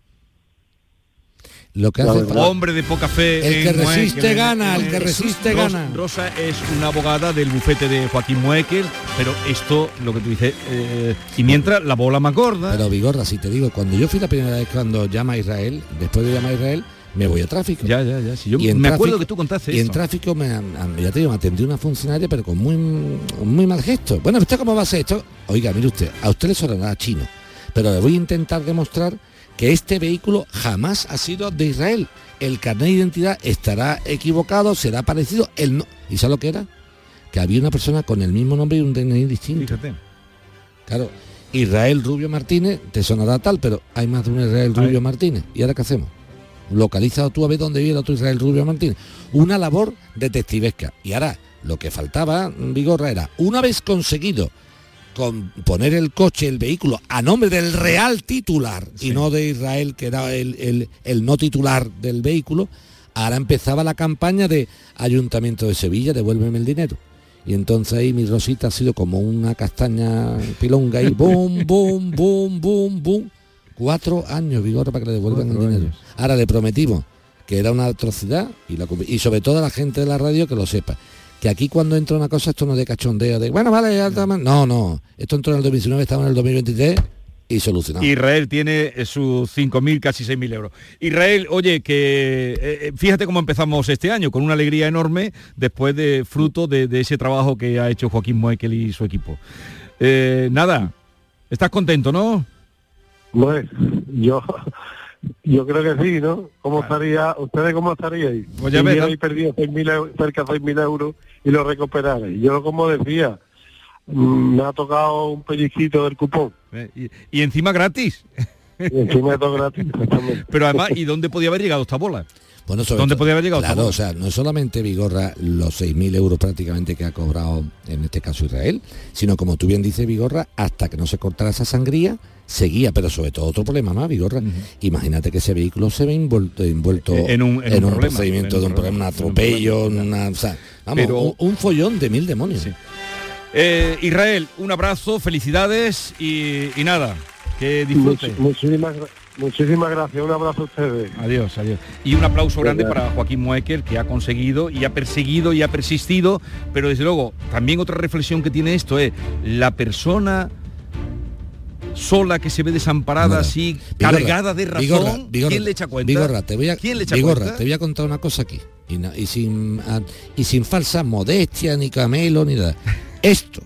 Lo que hace. Hombre de poca fe. El que resiste gana, el que resiste Ros- gana. Rosa es una abogada del bufete de Joaquín Moekel, pero esto, lo que tú dices, eh, y mientras la bola más gorda. Pero Vigorra, si te digo, cuando yo fui la primera vez cuando llama a Israel, después de llamar a Israel, me voy a tráfico. Ya, ya, ya. Si yo Y en me acuerdo que tú contaste Y en eso. tráfico, me, ya te digo, me atendió una funcionaria, pero con muy, muy mal gesto. Bueno, ¿usted cómo va a ser esto? Oiga, mire usted, a usted le sonará chino, pero le voy a intentar demostrar que este vehículo jamás ha sido de Israel. El carnet de identidad estará equivocado, será parecido, el no. ¿Y sabe lo que era? Que había una persona con el mismo nombre y un DNI distinto. Fíjate. Claro, Israel Rubio Martínez, te sonará tal, pero hay más de un Israel Rubio Martínez. ¿Y ahora qué hacemos? Localiza tú a ver dónde vive el otro Israel Rubio Martínez. Una labor detectivesca. Y ahora, lo que faltaba, Vigorra, era, una vez conseguido con poner el coche, el vehículo, a nombre del real titular y no de Israel, que era el, el- el no titular del vehículo, ahora empezaba la campaña de Ayuntamiento de Sevilla, devuélveme el dinero. Y entonces ahí mi Rosita ha sido como una castaña pilonga y *laughs* boom, boom, boom, boom, boom. Cuatro años, Vigorra, para que le devuelvan el dinero. Ahora le prometimos que era una atrocidad y, la, y sobre todo a la gente de la radio que lo sepa. Que aquí cuando entra una cosa, esto no es de cachondeo, de bueno, vale, ya está mal". No, no. Esto entró en el 2019, estamos en el 2023 y solucionado. Israel tiene eh, sus 5.000, casi 6.000 euros. Israel, oye, que eh, eh, fíjate cómo empezamos este año, con una alegría enorme, después de fruto de, de ese trabajo que ha hecho Joaquín Moekel y su equipo. Eh, nada, estás contento, ¿no? Pues yo yo creo que sí, ¿no? ¿Cómo estaría, ustedes cómo estaríais? Pues ya si ves, hubierais perdido 6.000 eu- cerca de 6.000 euros y lo recuperarais. Yo, como decía, mm, me ha tocado un pellizquito del cupón. Eh, y, y encima gratis. Y encima de todo gratis. *laughs* Pero además, ¿y dónde podía haber llegado esta bola? Bueno, sobre ¿Dónde todo- podía haber llegado Claro, o sea, no solamente Vigorra los 6.000 euros prácticamente que ha cobrado en este caso Israel, sino como tú bien dices Vigorra, hasta que no se cortara esa sangría, seguía, pero sobre todo otro problema más, Vigorra. Imagínate que ese vehículo se ve envuelto, envuelto Eh, en un- en un problema, procedimiento en de un un problema, un un atropello, una, o sea, vamos, Pero- un, un follón de mil demonios. Eh, Israel, un abrazo, felicidades y, y nada, que disfrute. Much- muchísimas, gra- muchísimas gracias. Un abrazo a ustedes. Adiós, adiós. Y un aplauso grande para Joaquín Moekel, que ha conseguido y ha perseguido y ha persistido, pero desde luego, también otra reflexión que tiene esto es, la persona sola que se ve desamparada, Bueno, así, Vigorra, cargada de razón, Vigorra, Vigorra, ¿quién le echa cuenta? Vigorra, te voy a, ¿Quién le echa Vigorra, cuenta? te voy a contar una cosa aquí. Y sin, ah, y sin falsa modestia, ni camelo, ni nada. Esto,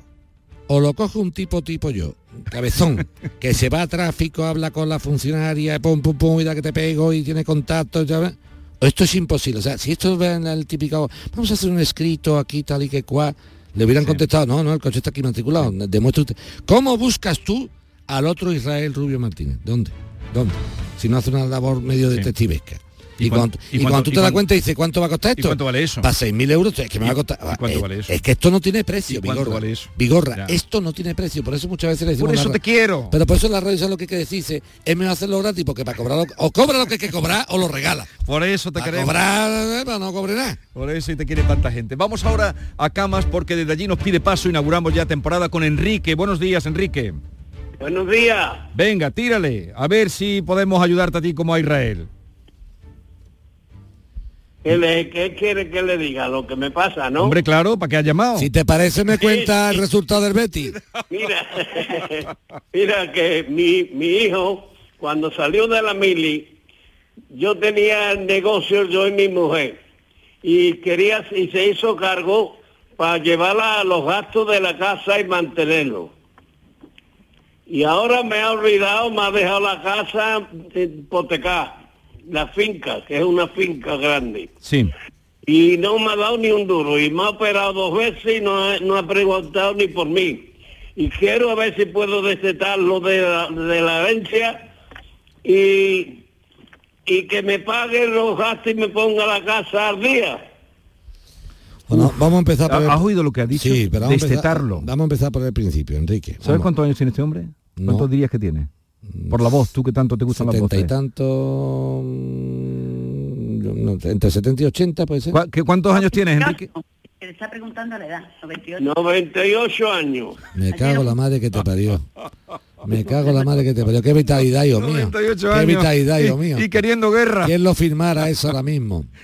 o lo coge un tipo tipo yo, cabezón, que se va a tráfico, habla con la funcionaria, pum, pum, pum, y da que te pego y tiene contacto, ya Esto es imposible. O sea, si esto ven el típico, vamos a hacer un escrito aquí, tal y que cual, le hubieran contestado, no, no, el coche está aquí matriculado, demuestra usted. ¿Cómo buscas tú al otro Israel Rubio Martínez? ¿Dónde? ¿Dónde? Si no hace una labor medio detectivesca. ¿Y Y, cuando, y y cuando tú y te das cuenta y dices, ¿cuánto va a costar ¿Y esto? cuánto vale eso? Para 6.000 euros, es que me va a costar... ¿Y cuánto eh, vale eso? Es que esto no tiene precio, ¿Y Vigorra. vale eso? Vigorra, esto no tiene precio, por eso muchas veces le decimos... Por eso te quiero. Pero por eso en la radio ¿sabes lo que hay que decir? Dice, es mejor hacerlo gratis porque para cobrar... O cobra lo que hay que cobrar o lo regala. Por eso te Para queremos. cobrar, eh, no cobrar nada. Por eso y te quiere tanta gente. Vamos ahora a Camas porque desde allí nos pide paso. Inauguramos ya temporada con Enrique. Buenos días, Enrique. Buenos días. Venga, tírale. A ver si podemos ayudarte a ti como a Israel. ¿Qué, le- qué quiere que le diga? Lo que me pasa, ¿no? Hombre, claro, ¿para qué has llamado? Si te parece, me cuenta el resultado del Betty. Mira, *laughs* mira que mi, mi hijo, cuando salió de la mili, yo tenía negocios, yo y mi mujer, y quería, y se hizo cargo para llevarla a los gastos de la casa y mantenerlo. Y ahora me ha olvidado, me ha dejado la casa hipotecada, la finca, que es una finca grande. Sí. Y no me ha dado ni un duro. Y me ha operado dos veces y no ha, no ha preguntado ni por mí. Y quiero a ver si puedo destetar lo de la, de la herencia y, y que me pague los gastos y me ponga la casa al día. Bueno, vamos a empezar por el... ¿Has oído lo que ha dicho? Sí, pero vamos a, empezar, Destetarlo. vamos a empezar por el principio, Enrique. ¿Sabes Vamos. cuántos años tiene este hombre? No. ¿Cuántos dirías que tiene? Por la voz, tú que tanto te gustan las Setenta y voces. tanto... mm, yo no, entre 70 y 80 puede ser. ¿Cuá- qué- ¿Cuántos años tienes, Enrique? Está preguntando la edad, 98. 98 años. Me cago en la madre que te parió. Me *laughs* cago la madre que te parió. Qué vitalidad, Dios mío. 98 Qué vitalidad, Dios Y- mío. y queriendo guerra. ¿Quién lo firmara eso ahora mismo? *laughs*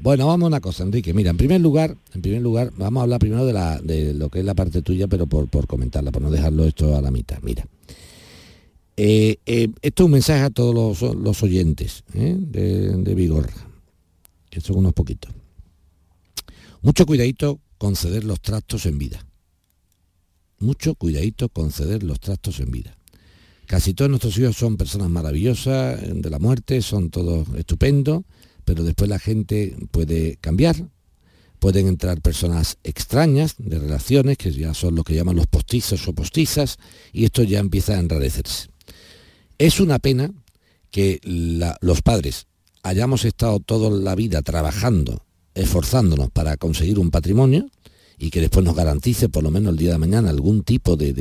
Bueno, vamos a una cosa, Enrique. Mira, en primer lugar, en primer lugar, vamos a hablar primero de, la, de lo que es la parte tuya, pero por, por comentarla, por no dejarlo esto a la mitad. Mira, eh, eh, esto es un mensaje a todos los, oyentes ¿eh? de, de Vigorra, que son unos poquitos. Mucho cuidadito con ceder los trastos en vida. Mucho cuidadito con ceder los trastos en vida. Casi todos nuestros hijos son personas maravillosas de la muerte, son todos estupendos, pero después la gente puede cambiar, pueden entrar personas extrañas de relaciones, que ya son lo que llaman los postizos o postizas, y esto ya empieza a enrarecerse. Es una pena que la- los padres hayamos estado toda la vida trabajando, esforzándonos para conseguir un patrimonio y que después nos garantice por lo menos el día de mañana algún tipo de,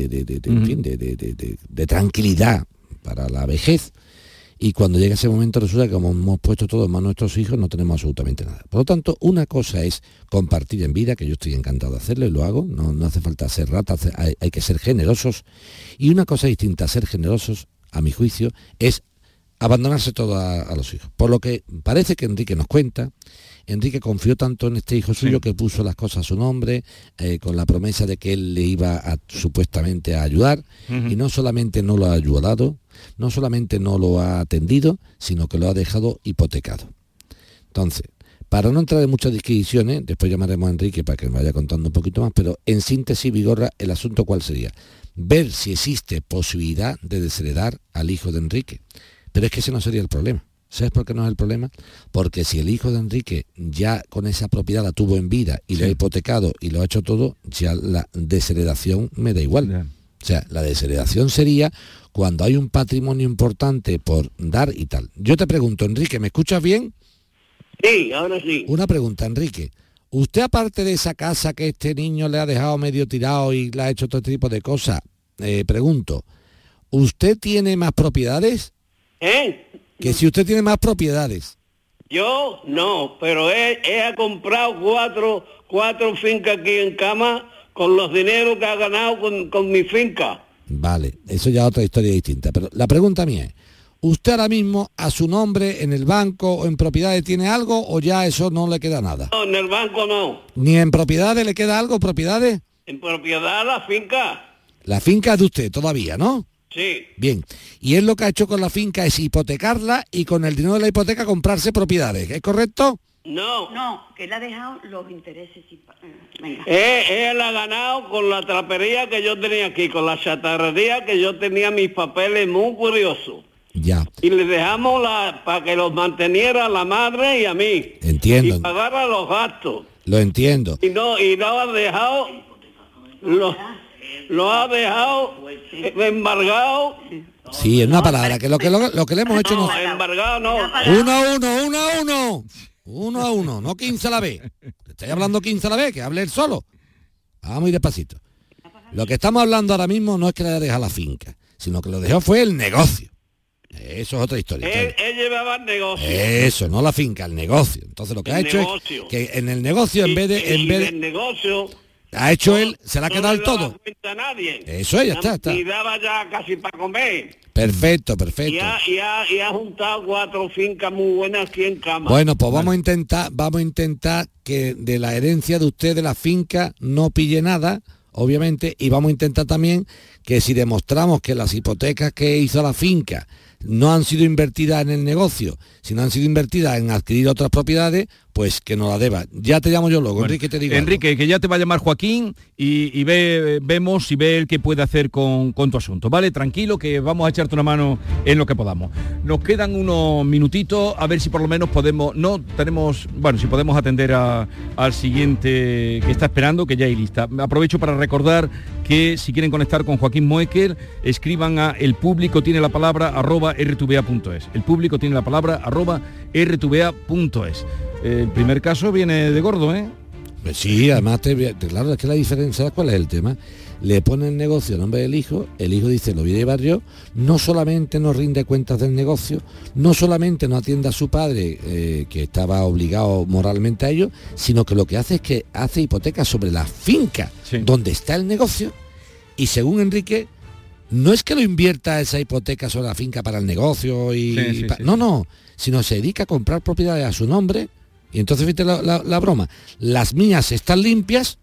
tranquilidad para la vejez. Y cuando llega ese momento resulta que como hemos puesto todo en manos de nuestros hijos no tenemos absolutamente nada. Por lo tanto, una cosa es compartir en vida, que yo estoy encantado de hacerlo y lo hago, no, no hace falta ser rata, hay, hay que ser generosos, y una cosa distinta a ser generosos, a mi juicio, es abandonarse todo a, a los hijos. Por lo que parece que Enrique nos cuenta, Enrique confió tanto en este hijo suyo que puso las cosas a su nombre, eh, con la promesa de que él le iba a, supuestamente a ayudar, y no solamente no lo ha ayudado, no solamente no lo ha atendido, sino que lo ha dejado hipotecado. Entonces, para no entrar en muchas disquisiciones, después llamaremos a Enrique para que me vaya contando un poquito más, pero en síntesis, Vigorra, el asunto cuál sería? Ver si existe posibilidad de desheredar al hijo de Enrique. Pero es que ese no sería el problema. ¿Sabes por qué no es el problema? Porque si el hijo de Enrique ya con esa propiedad la tuvo en vida y lo ha hipotecado y lo ha hecho todo, ya la desheredación me da igual. O sea, la desheredación sería cuando hay un patrimonio importante por dar y tal. Yo te pregunto, Enrique, ¿me escuchas bien? Sí, ahora sí. Una pregunta, Enrique. ¿Usted aparte de esa casa que este niño le ha dejado medio tirado y le ha hecho todo este tipo de cosas, eh, pregunto, ¿usted tiene más propiedades? ¿Eh? Que si usted tiene más propiedades. Yo no, pero él, él ha comprado cuatro, cuatro fincas aquí en Cama con los dineros que ha ganado con, con mi finca. Vale, eso ya es otra historia distinta. Pero la pregunta mía es, ¿usted ahora mismo a su nombre en el banco o en propiedades tiene algo o ya eso no le queda nada? No, en el banco no. ¿Ni en propiedades le queda algo, propiedades? En propiedad la finca. La finca es de usted todavía, ¿no? Sí. Bien, y él lo que ha hecho con la finca es hipotecarla y con el dinero de la hipoteca comprarse propiedades, ¿es correcto? No. No, que él ha dejado los intereses. Y... eh, Venga. Él, él ha ganado con la trapería que yo tenía aquí, con la chatarrería que yo tenía mis papeles muy curiosos. Ya, Y le dejamos la, para que los manteniera la madre y a mí. entiendo, Y pagara los gastos. lo entiendo. Y no, y no ha dejado, lo, lo ha dejado embargado. Sí, en una palabra, que lo que, lo, lo que le hemos hecho no... Embargado no. Uno a uno, uno a uno. Uno a uno, no 15 a la vez. Estoy hablando 15 a la vez, que hable él solo. Vamos muy despacito. Lo que estamos hablando ahora mismo no es que le haya dejado la finca, sino que lo dejó fue el negocio. Eso es otra historia. Él, él llevaba el negocio. Eso, no la finca, el negocio. Entonces lo que El ha hecho negocio. es que en el negocio, en vez de, en vez de, negocio ha hecho él, se la ha no quedado el daba todo. cuenta a nadie. Eso es, ya está, está. Y daba ya casi para comer. Perfecto, Y perfecto. ha, y, ha, y ha juntado cuatro fincas muy buenas aquí en Cama. Bueno, pues vamos a intentar, vamos a intentar que de la herencia de usted de la finca no pille nada, obviamente, y vamos a intentar también que si demostramos que las hipotecas que hizo la finca no han sido invertidas en el negocio, sino han sido invertidas en adquirir otras propiedades, pues que no la deba. Ya te llamo yo luego, Enrique, te digo. algo. Enrique, que ya te va a llamar Joaquín y, y ve, vemos y ve el que puede hacer con, con tu asunto. Vale, tranquilo, que vamos a echarte una mano en lo que podamos. Nos quedan unos minutitos, a ver si por lo menos podemos, no tenemos, bueno, si podemos atender a- al siguiente que está esperando, que ya hay lista. Aprovecho para recordar que si quieren conectar con Joaquín Moecker, escriban a el público tiene la palabra arroba rtva.es. El público tiene la palabra arroba rtva.es. El primer caso viene de gordo, ¿eh? Pues sí, además, te, claro, es que la diferencia, ¿sabes cuál es el tema? Le pone el negocio nombre del hijo, el hijo dice, lo voy a llevar yo, no solamente no rinde cuentas del negocio, no solamente no atiende a su padre, eh, que estaba obligado moralmente a ello, sino que lo que hace es que hace hipoteca sobre la finca donde está el negocio y según Enrique, no es que lo invierta esa hipoteca sobre la finca para el negocio y... Sí, sí, pa- sí, no, no, sino se dedica a comprar propiedades a su nombre y entonces fíjate la, la- la broma. Las mías están limpias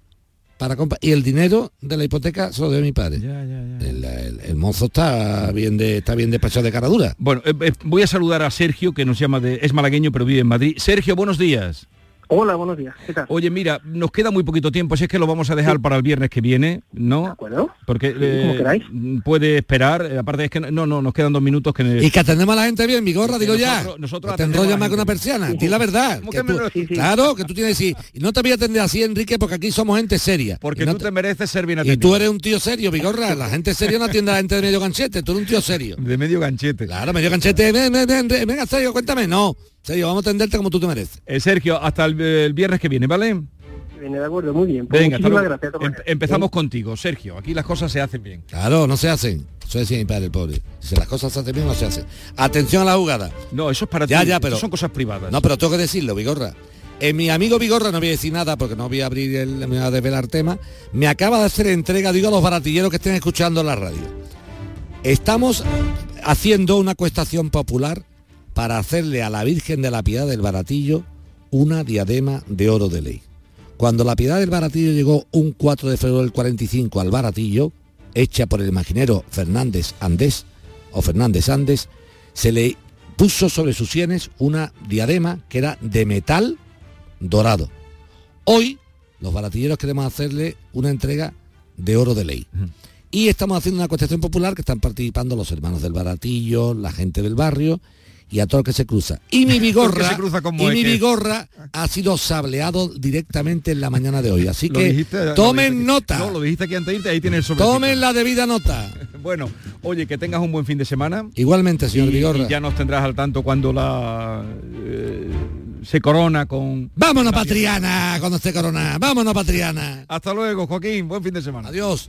para comprar y el dinero de la hipoteca se lo debe mi padre. El, el- el mozo está bien de está bien despachado de cara dura. Bueno, eh, eh, voy a saludar a Sergio, que nos llama de... Es malagueño, pero vive en Madrid. Sergio, buenos días. Hola, buenos días. ¿Qué tal? Oye, mira, nos queda muy poquito tiempo, si es que lo vamos a dejar para el viernes que viene, ¿no? De acuerdo. Porque como eh, queráis. puede esperar, eh, aparte es que no, no, nos quedan dos minutos que... Y que atendemos a la gente bien, mi gorra, digo ya. Nosotros- te enrollas la más que una persiana. Di la verdad. ¿Cómo que que me tú- enrollo? Sí, sí. Claro, que tú tienes que decir, y no te voy a atender así, Enrique, porque aquí somos gente seria. Porque Y no tú te mereces ser bien Y atendido. tú eres un tío serio, Vigorra. La gente seria no atiende a la gente de medio ganchete. Tú eres un tío serio. De medio ganchete. Claro, medio ganchete. Ven, ven, ven, ven, venga, serio, cuéntame. No, serio, vamos a atenderte como tú te mereces. Eh, Sergio, hasta el, el viernes que viene, ¿vale? Viene de acuerdo, muy bien. Pues Venga, gracias. Em- empezamos contigo, Sergio. Aquí las cosas se hacen bien. Claro, no se hacen. Eso decía mi padre, el pobre. Si las cosas se hacen bien, no se hacen. Atención a la jugada. No, eso es para Ya, ti. ya, eso pero... son cosas privadas. No, pero tengo que decirlo, Vigorra. Eh, mi amigo Vigorra, no voy a decir nada porque no voy a abrir el, me voy a desvelar tema, me acaba de hacer entrega, digo a los baratilleros que estén escuchando la radio. Estamos haciendo una cuestación popular para hacerle a la Virgen de la Piedad del Baratillo una diadema de oro de ley. Cuando la Piedad del Baratillo llegó un 4 de febrero del 45 al Baratillo, hecha por el imaginero Fernández Andés o Fernández Andes, se le puso sobre sus sienes una diadema que era de metal dorado. Hoy los baratilleros queremos hacerle una entrega de oro de ley. Y estamos haciendo una cuestión popular que están participando los hermanos del baratillo, la gente del barrio y a todo el que se cruza. Y mi *laughs* bigorra, se y mi bigorra ha sido sableado directamente en la mañana de hoy. Así que dijiste- tomen nota. No, lo dijiste aquí antes de irte, ahí tienes sobrecito. Tomen la debida nota. *laughs* Bueno, oye, que tengas un buen fin de semana. Igualmente, señor y, Vigorra. y ya nos tendrás al tanto cuando la eh, se corona con. Vámonos, Patriana, cuando esté corona. Vámonos, Patriana. Hasta luego, Joaquín. Buen fin de semana. Adiós.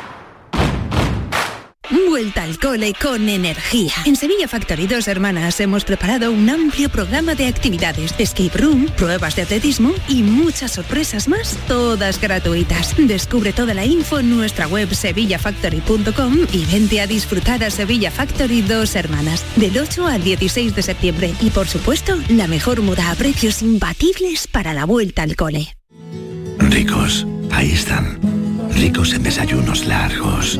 Vuelta al cole con energía. En Sevilla Factory Dos Hermanas hemos preparado un amplio programa de actividades, escape room, pruebas de atletismo y muchas sorpresas más, todas gratuitas. Descubre toda la info en nuestra web sevillafactory.com y vente a disfrutar a Sevilla Factory Dos Hermanas del 8 al 16 de septiembre. Y por supuesto, la mejor moda a precios imbatibles para la vuelta al cole. Ricos, ahí están. Ricos en desayunos largos,